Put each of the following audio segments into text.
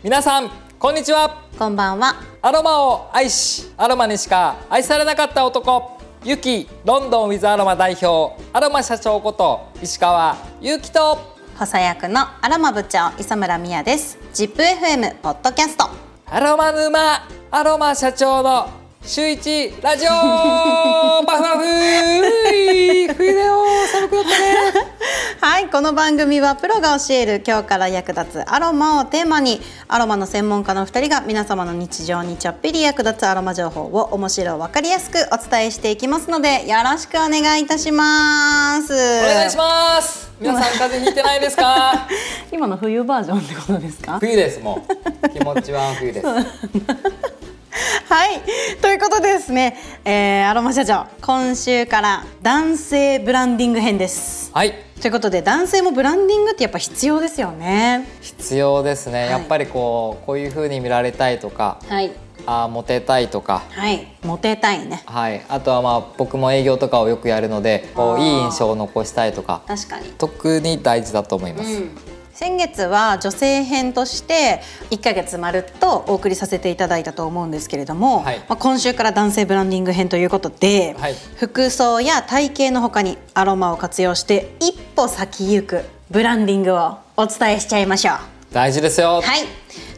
皆さんこんにちはこんばんは。アロマを愛しアロマにしか愛されなかった男ユキロンドンウィズアロマ代表アロマ社長こと石川祐希と補佐役のアロマ部長磯村美也です。ZIPFM ポッドキャスト。アロマ沼アロマ社長の週一ラジオ バフバフ冬だよ寒くなったね。はい、この番組はプロが教える今日から役立つアロマをテーマにアロマの専門家の2人が皆様の日常にちょっぴり役立つアロマ情報を面白わかりやすくお伝えしていきますのでよろしくお願いいたします。お願いします。皆さん風邪ひいてないですか？今の冬バージョンってことですか？冬ですもう。気持ちは冬です はい、ということでですね、えー、アロマ社長今週から男性ブランディング編です。はい。ということで男性もブランディングってやっぱ必要ですよね。必要ですね、はい。やっぱりこうこういう風に見られたいとかはい。あーモテたいとか。はい。モテたいね。はい、あとはまあ僕も営業とかをよくやるのでこういい印象を残したいとか。確かに。特に大事だと思います、うん先月は女性編として1ヶ月まるっとお送りさせていただいたと思うんですけれども、はい。まあ、今週から男性ブランディング編ということで、はい。服装や体型の他にアロマを活用して一歩先行くブランディングをお伝えしちゃいましょう。大事ですよ、はい。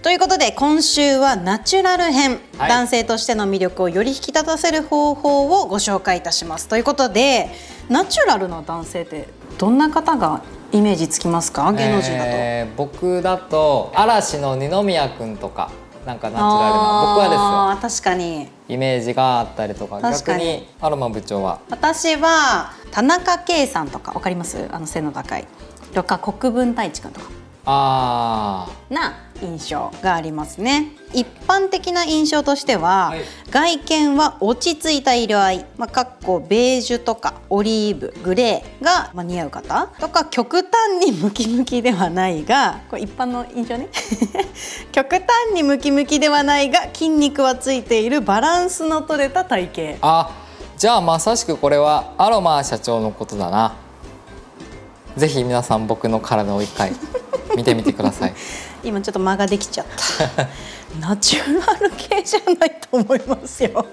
ということで今週はナチュラル編、はい。男性としての魅力をより引き立たせる方法をご紹介いたします。ということでナチュラルな男性ってどんな方がイメージつきますか？芸能人だと、えー僕だと嵐の二宮君とかなんかナチュラルな僕はあー確かに。ですよイメージがあったりとか逆にアロマ部長は？私は田中圭さんとかわかります？あの背の高い。とか国分太一君とか。あな印象がありますね。一般的な印象としては、はい。外見は落ち着いた色合い、まあ、かっこベージュとかオリーブグレーが、まあ、似合う方とか極端にムキムキではないがこれ一般の印象ね。極端にムキムキではないが 筋肉はついているバランスの取れた体型。ーあじゃあまさしくこれはアロマ社長のことだな。ぜひ皆さん僕の体を一回見てみてください 今ちょっと間ができちゃった。ナチュラル系じゃないと思いますよ。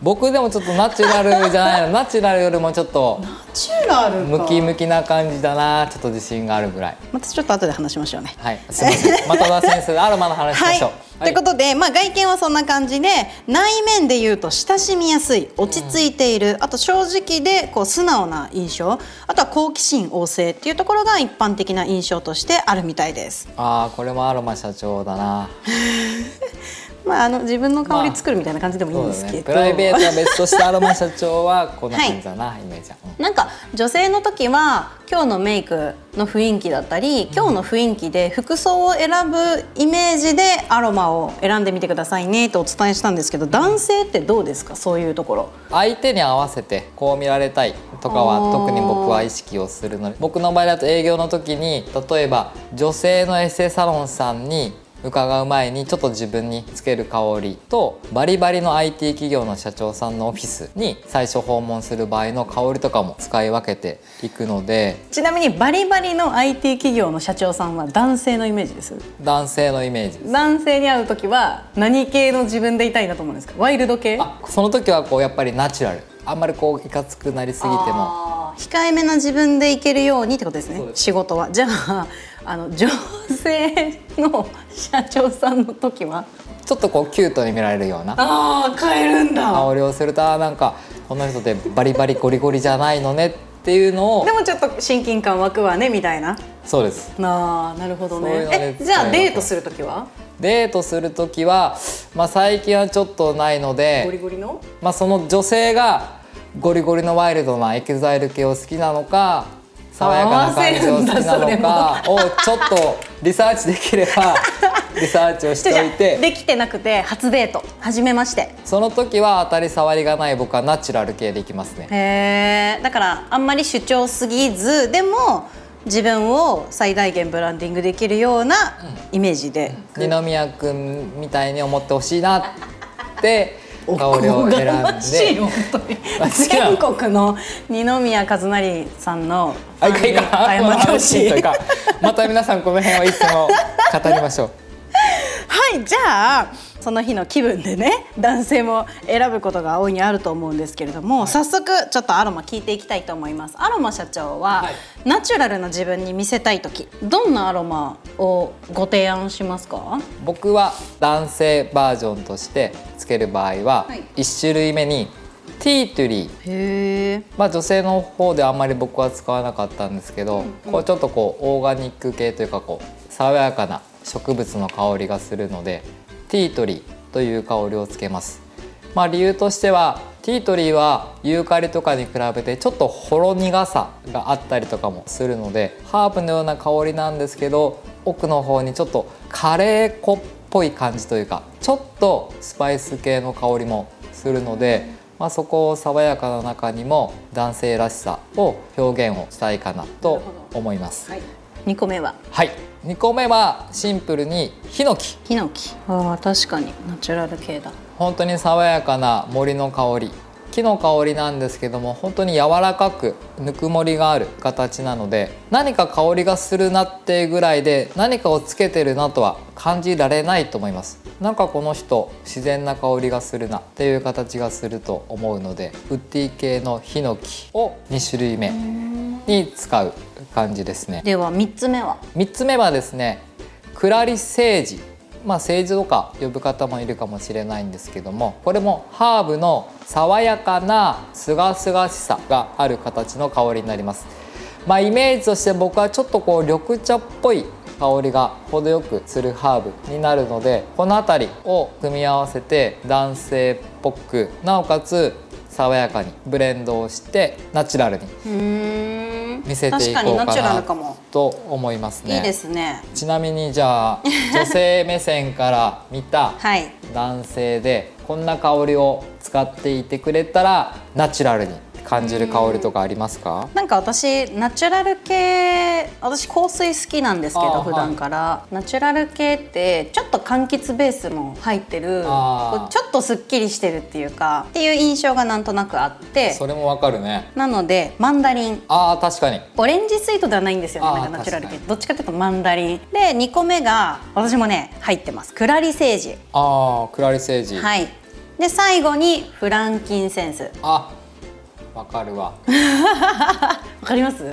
僕でもちょっとナチュラルじゃないの。ナチュラルよりもちょっとナチュラルムキムキな感じだな。ちょっと自信があるぐらい。またちょっと後で話しましょうね。はい。すいません。また田先生アロマの話しまはいしょう、とい。うことで、まあ、外見はそんな感じで内面で言うと親しみやすい落ち着いている、あと正直でこう素直な印象あとは好奇心旺盛っていうところが一般的な印象としてあるみたいです。ああこれもアロマ社長だな まあ、あの自分の香り作るみたいな感じでもいいんですけど、プライベートは別としてアロマ社長はこんな感じだな、イメージは、うん。なんか女性の時は今日のメイクの雰囲気だったり今日の雰囲気で服装を選ぶイメージでアロマを選んでみてくださいねとお伝えしたんですけど男性ってどうですか？そういうところ。相手に合わせてこう見られたいとかあはー特に僕は意識をするので。僕の場合だと営業の時に例えば女性のエステサロンさんに伺う前にちょっと自分につける香りとバリバリの IT 企業の社長さんのオフィスに最初訪問する場合の香りとかも使い分けていくのでちなみにバリバリの IT 企業の社長さんは男性のイメージです。男性のイメージです。男性に会う時は何系の自分でいたいなと思うんですか？ワイルド系？あその時はこうやっぱりナチュラル。あんまりこういかつくなりすぎても。控えめな自分でいけるようにってことですね。仕事は。じゃああの女性の社長さんの時は？ちょっとこうキュートに見られるような。ああ変えるんだ。香りをするとなんかこの人でバリバリゴリゴリじゃないのねっていうのを。でもちょっと親近感湧くわねみたいな。そうです。なあなるほどね。えじゃあデートする時は？デートする時は、まあ、最近はちょっとないのゴリで、ゴリの？まあ、その女性がゴリゴリのワイルドな EXILE 系を好きなのか爽やかな感じを好きなのかをちょっとリサーチできれば リサーチをして。おいてできてなくて初デート初めましてその時は当たり障りがない僕はナチュラル系でいきますね。へえだからあんまり主張すぎずでも自分を最大限ブランディングできるようなイメージで、二宮君みたいに思ってほしいなって香りを選んで本当に全国の二宮和也さんのあいかいか謝ってほしいというかまた皆さんこの辺はいつも語りましょうはいじゃあその日の気分でね男性も選ぶことが大いにあると思うんですけれども、早速ちょっとアロマ聞いていきたいと思います。アロマ社長は、はい。ナチュラルな自分に見せたい時どんなアロマをご提案しますか？僕は男性バージョンとしてつける場合は、はい。1種類目にティートゥリー。まあ女性の方であんまり僕は使わなかったんですけど、こうちょっとこうオーガニック系というかこう爽やかな植物の香りがするのでティートリーという香りをつけます。まあ理由としてはティートリーはユーカリとかに比べてちょっとほろ苦さがあったりとかもするのでハーブのような香りなんですけど奥の方にちょっとカレー粉っぽい感じというかちょっとスパイス系の香りもするので、まあ、そこを爽やかな中にも男性らしさを表現をしたいかなと思います。はい2個目は？はい、2個目はシンプルにヒノキ。ヒノキ。あー確かにナチュラル系だ。本当に爽やかな森の香り木の香りなんですけども本当に柔らかくぬくもりがある形なので何か香りがするなってぐらいで何かをつけてるなとは感じられないと思います。なんかこの人自然な香りがするなっていう形がすると思うのでウッディ系のヒノキを2種類目に使う感じですね。では3つ目は？3つ目はですねクラリセージまあセージとか呼ぶ方もいるかもしれないんですけどもこれもハーブの爽やかなすがすがしさがある形の香りになります。まあイメージとして僕はちょっとこう緑茶っぽい香りが程よくするハーブになるのでこの辺りを組み合わせて男性っぽくなおかつ爽やかにブレンドをしてナチュラルに見せていこうかなと思いますね。いいですね。ちなみにじゃあ女性目線から見た はい。男性でこんな香りを使っていてくれたらナチュラルに感じる香りとかありますか？なんか私ナチュラル系私香水好きなんですけど普段から、ナチュラル系ってちょっと柑橘ベースも入ってる。ちょっとすっきりしてるっていうかっていう印象がなんとなくあって。それもわかるね。なのでマンダリン。あー確かに。オレンジスイートではないんですよね。なんかナチュラル系。確どっちかっていうとマンダリン。で2個目が私もね入ってます。クラリセージ。あークラリセージ、はい。で最後にフランキンセンス。あわかるわ、わかります、うん、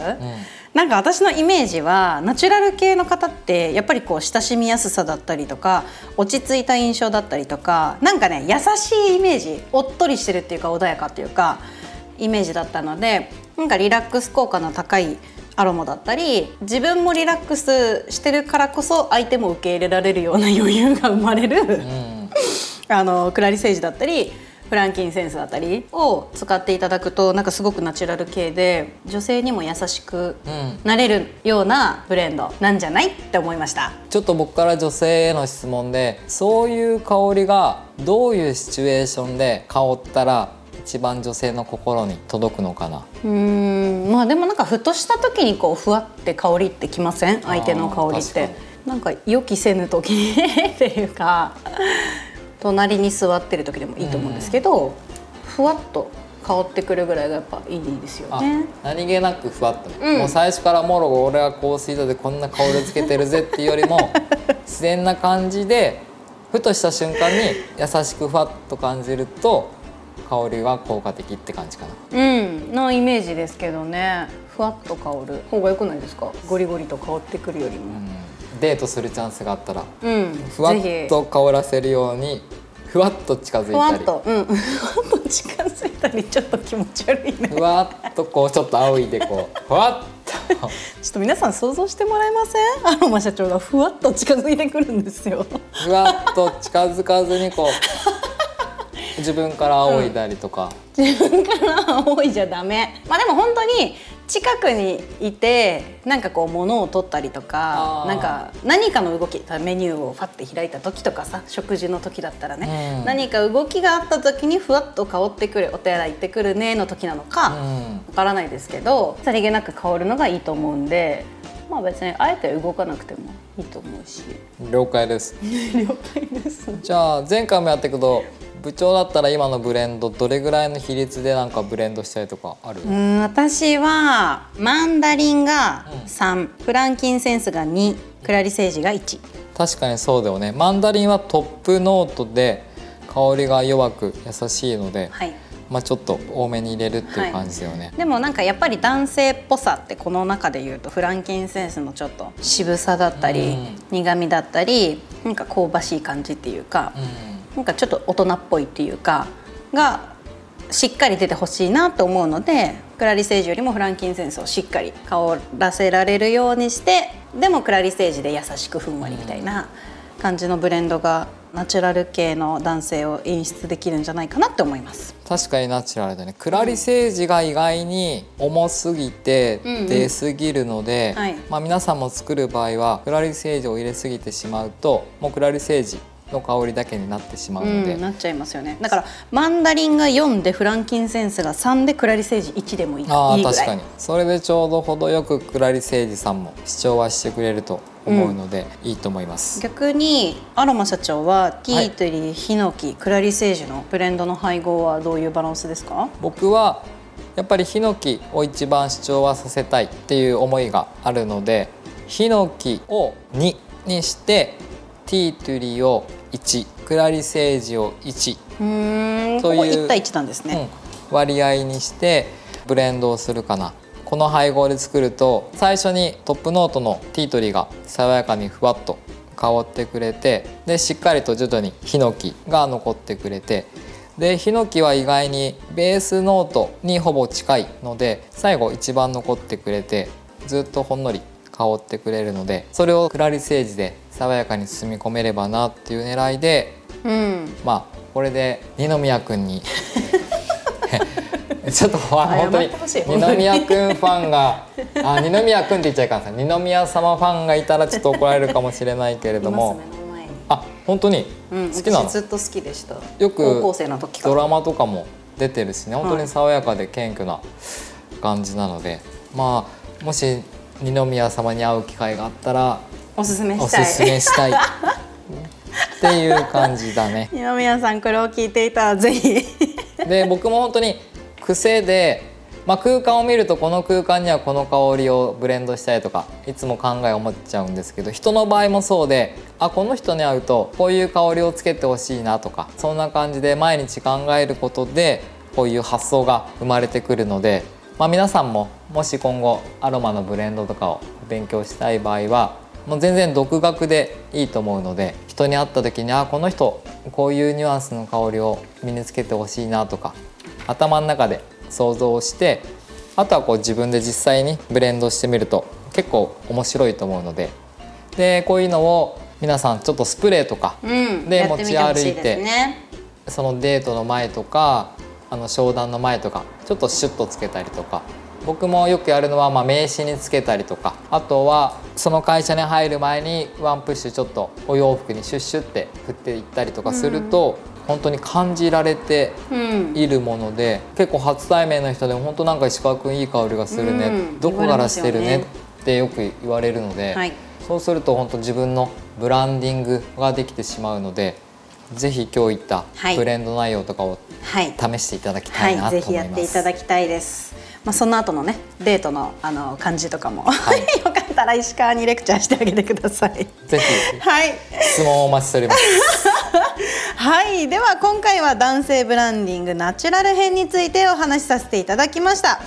なんか私のイメージはナチュラル系の方ってやっぱりこう親しみやすさだったりとか落ち着いた印象だったりとかなんかね優しいイメージおっとりしてるっていうか穏やかっていうかイメージだったのでなんかリラックス効果の高いアロマだったり自分もリラックスしてるからこそ相手も受け入れられるような余裕が生まれる、うん、あのクラリセージだったりフランキンセンスだったりを使っていただくとなんかすごくナチュラル系で女性にも優しくうんなれるようなブレンドなんじゃないって思いました。ちょっと僕から女性への質問でそういう香りがどういうシチュエーションで香ったら一番女性の心に届くのかな？うーんまあでもなんかふとした時にこうふわって香りってきません？相手の香りって。なんか予期せぬ時に っていうか隣に座ってる時でもいいと思うんですけど、ふわっと香ってくるぐらいがやっぱいいですよあね。何気なくふわっと、うん。もう最初からもろ俺は香水だでこんな香りつけてるぜっていうよりも 自然な感じでふとした瞬間に優しくふわっと感じると香りは効果的って感じかな。うん、のイメージですけどね。ふわっと香る。方が良くないですか？ゴリゴリと香ってくるよりも。うんデートするチャンスがあったらうん、ふわっと香らせるようにふわっと近づふわいたり。っと。うん。ふわっと近づいたり ちょっと気持ち悪いね。ふわっとこうちょっと仰いでこう ふわっと。ちょっと皆さん想像してもらえません？アロマ社長がふわっと近づいてくるんですよ。ふわっと近づかずにこう自分から仰いだりとか、自分から多いじゃダメ。まあでも本当に近くにいてなんかこう物を取ったりとかなんか何かの動きメニューをファッて開いた時とかさ食事の時だったらね、うん。何か動きがあった時にふわっと香ってくるお手洗い行ってくるねの時なのか、わうん。からないですけどさりげなく香るのがいいと思うんでまあ別にあえて動かなくてもいいと思うし。了解です。了解です。じゃあ前回もやったけど部長だったら今のブレンドどれぐらいの比率でなんかブレンドしたりとかある、うん私はマンダリンが3、フランキンセンスが2クラリセージが1確かにそうだよね。マンダリンはトップノートで香りが弱く優しいので、はい。まあちょっと多めに入れるっていう感じだよね、でもなんかやっぱり男性っぽさってこの中で言うとフランキンセンスのちょっと渋さだったり、うん。苦みだったりなんか香ばしい感じっていうか、うんなんかちょっと大人っぽいっていうかがしっかり出てほしいなと思うのでクラリセージよりもフランキンセンスをしっかり香らせられるようにしてでもクラリセージで優しくふんわりみたいな感じのブレンドがナチュラル系の男性を演出できるんじゃないかなって思います。確かにナチュラルだね。クラリセージが意外に重すぎて出すぎるので、はい。まあ、皆さんも作る場合はクラリセージを入れすぎてしまうともうクラリセージの香りだけになってしまうので、うん、なっちゃいますよね。だからマンダリンが4でフランキンセンスが3でクラリセージ1でもいいああ確かに。それでちょうど程よくクラリセージさんも主張はしてくれると思うので、いいと思います。逆にアロマ社長はテはい。ィートリー、ヒノキクラリセージのブレンドの配合はどういうバランスですか？僕はやっぱりヒノキを一番主張はさせたいっていう思いがあるのでヒノキを2にしてティートゥリーを1クラリセージを1、うーんそういう。ここ1対1なんですね、うん。割合にしてブレンドをするかな。この配合で作ると最初にトップノートのティートリーが爽やかにふわっと香ってくれてでしっかりと徐々にヒノキが残ってくれてでヒノキは意外にベースノートにほぼ近いので最後一番残ってくれてずっとほんのり香ってくれるのでそれをクラリセージで爽やかに包み込めればなっていう狙いでうん。まあこれで二宮君に ちょっとほ本当に二宮君ファンがあ二宮君って言っちゃいかんさい二宮様ファンがいたらちょっと怒られるかもしれないけれどいもあ本当に？うん、好きなの？私ずっと好きでした。よく高校生の時から。ドラマとかも出てるしね。本当に爽やかで謙虚な感じなので、まあもし二宮様に会う機会があったらおすすめおしたい。すすめしたい。っていう感じだね。二宮さんこれを聞いていたらぜひ。で僕も本当に癖で、まあ、空間を見るとこの空間にはこの香りをブレンドしたいとかいつも考えを持っちゃうんですけど人の場合もそうであこの人に会うとこういう香りをつけてほしいなとかそんな感じで毎日考えることでこういう発想が生まれてくるので、まあ、皆さんももし今後アロマのブレンドとかを勉強したい場合はもう全然独学でいいと思うので人に会った時にあこの人こういうニュアンスの香りを身につけてほしいなとか頭の中で想像してあとはこう自分で実際にブレンドしてみると結構面白いと思うのででこういうのを皆さんちょっとスプレーとかうんで持ち歩いてそのデートの前とかあの商談の前とかちょっとシュッとつけたりとか僕もよくやるのはまあ名刺につけたりとかあとはその会社に入る前にワンプッシュちょっとお洋服にシュッシュって振っていったりとかすると、本当に感じられてうん。いるもので結構初対面の人でも本当なんか石川君いい香りがするね、うん。どこからしてるね。ってよく言われるので、はい。そうすると本当自分のブランディングができてしまうのでぜひ今日言ったはいブレンド内容とかをはい試していただきたはいい、なとぜひやってい思います。ただきたいです。まあ、その後のね、デートの、あの感じとかも、はい よかったら石川にレクチャーしてあげてください。ぜひはい、質問をお待ちしております。はい、では今回は男性ブランディングナチュラル編についてお話しさせていただきました。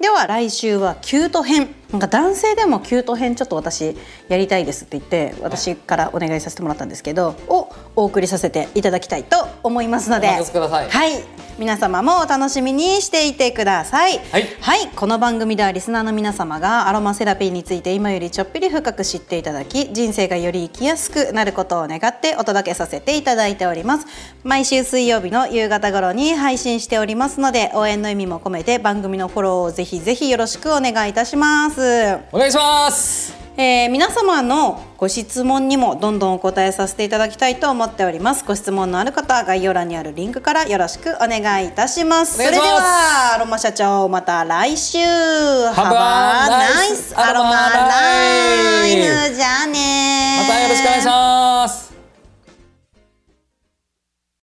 では来週はキュート編。なんか男性でもキュート編ちょっと私やりたいですって言って私からお願いさせてもらったんですけどをお送りさせていただきたいと思いますので。お任せください。はい皆様もお楽しみにしていてください。はい。この番組ではリスナーの皆様がアロマセラピーについて今よりちょっぴり深く知っていただき人生がより生きやすくなることを願ってお届けさせていただいております。毎週水曜日の夕方頃に配信しておりますので応援の意味も込めて番組のフォローをぜひぜひよろしくお願いいたします。お願いします。えー皆様のご質問にもどんどんお答えさせていただきたいと思っております。ご質問のある方概要欄にあるリンクからよろしくお願いいたします。それではアロマ社長また来週。Have a nice nice アロマライフじゃあねまたよろしくお願いします。